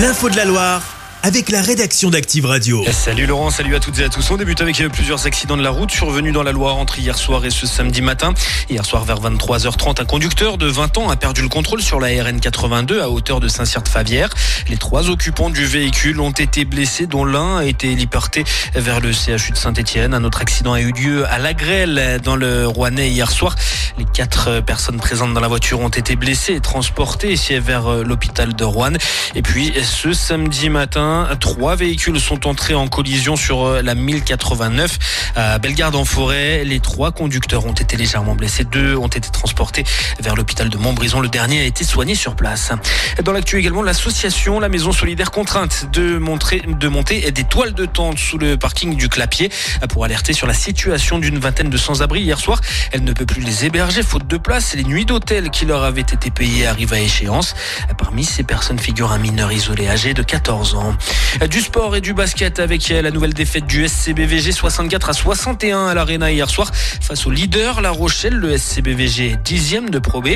L'info de la Loire avec la rédaction d'Active Radio. Salut Laurent, salut à toutes et à tous. On débute avec plusieurs accidents de la route survenus dans la Loire entre hier soir et ce samedi matin. Hier soir vers 23h30, un conducteur de 20 ans a perdu le contrôle sur la RN 82 à hauteur de Saint-Cyr-de-Favière. Les trois occupants du véhicule ont été blessés, dont l'un a été héliporté vers le CHU de Saint-Etienne. Un autre accident a eu lieu à La Grêle dans le Rouennais hier soir. Les quatre personnes présentes dans la voiture ont été blessées et transportées vers l'hôpital de Rouen. Et puis ce samedi matin, Trois véhicules sont entrés en collision sur euh, la 1089 à Bellegarde en forêt. Les trois conducteurs ont été légèrement blessés. Deux ont été transportés vers l'hôpital de Montbrison. Le dernier a été soigné sur place. Dans l'actu également, l'association La Maison Solidaire contrainte de, montrer, de monter des toiles de tente sous le parking du Clapier pour alerter sur la situation d'une vingtaine de sans-abri. Hier soir, elle ne peut plus les héberger faute de place. Les nuits d'hôtel qui leur avaient été payées arrivent à échéance. Parmi ces personnes figure un mineur isolé âgé de 14 ans. Du sport et du basket avec la nouvelle défaite du SCBVG 64 à 61 à l'Arena hier soir face au leader La Rochelle. Le SCBVG dixième de Pro B.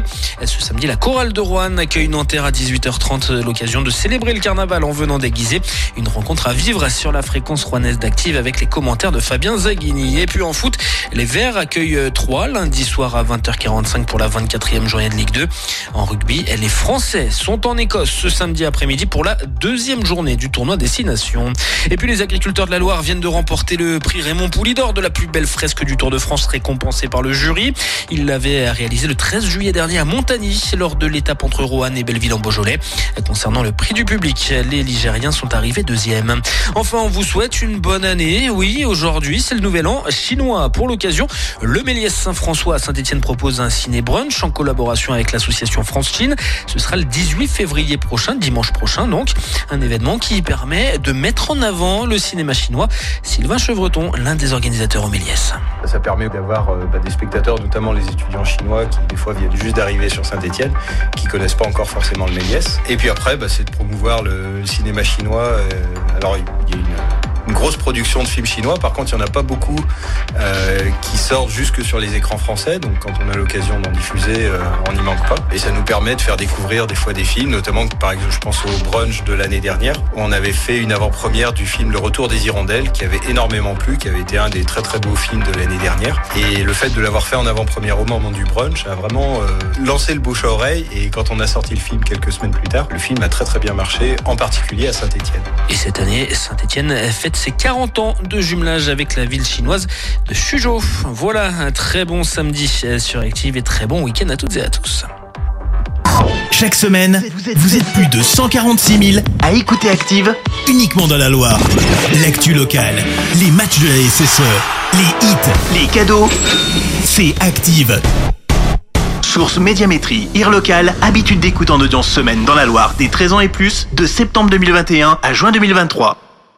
Ce samedi, la chorale de Rouen accueille Nanterre à 18h30 l'occasion de célébrer le carnaval en venant déguiser. Une rencontre à vivre sur la fréquence rouennaise d'Active avec les commentaires de Fabien Zaghini. Et puis en foot, les Verts accueillent 3 lundi soir à 20h45 pour la 24e journée de Ligue 2. En rugby, les Français sont en Écosse ce samedi après-midi pour la deuxième journée du tournoi Destination. Et puis les agriculteurs de la Loire viennent de remporter le prix Raymond Poulidor de la plus belle fresque du Tour de France récompensée par le jury. Il l'avait réalisé le 13 juillet dernier à Montagny lors de l'étape entre Roanne et Belleville en Beaujolais. Concernant le prix du public, les Ligériens sont arrivés deuxième. Enfin, on vous souhaite une bonne année. Oui, aujourd'hui, c'est le nouvel an chinois. Pour l'occasion, le Méliès Saint-François à Saint-Etienne propose un ciné brunch en collaboration avec l'association France-Chine. Ce sera le 18 février prochain, dimanche prochain donc. Un événement qui permet de mettre en avant le cinéma chinois. Sylvain Chevreton, l'un des organisateurs au Méliès. Ça permet d'avoir euh, bah, des spectateurs, notamment les étudiants chinois qui des fois viennent juste d'arriver sur Saint-Etienne, qui connaissent pas encore forcément le Méliès. Et puis après, bah, c'est de promouvoir le cinéma chinois. Euh, alors il y a une une grosse production de films chinois. Par contre, il n'y en a pas beaucoup euh, qui sortent jusque sur les écrans français. Donc, quand on a l'occasion d'en diffuser, euh, on n'y manque pas. Et ça nous permet de faire découvrir des fois des films, notamment, par exemple, je pense au brunch de l'année dernière, où on avait fait une avant-première du film Le Retour des Hirondelles, qui avait énormément plu, qui avait été un des très très beaux films de l'année dernière. Et le fait de l'avoir fait en avant-première au moment du brunch a vraiment euh, lancé le bouche à oreille. Et quand on a sorti le film quelques semaines plus tard, le film a très très bien marché, en particulier à Saint-Etienne. Et cette année, Saint-Etienne fête ses 40 ans de jumelage avec la ville chinoise de Suzhou. Voilà, un très bon samedi sur Active et très bon week-end à toutes et à tous. Chaque semaine, vous êtes, plus de 146 000 à écouter Active uniquement dans la Loire. L'actu locale, les matchs de la SSE, les hits, les cadeaux, c'est Active. Source Médiamétrie, IR local, habitude d'écoute en audience semaine dans la Loire des 13 ans et plus, de septembre 2021 à juin 2023.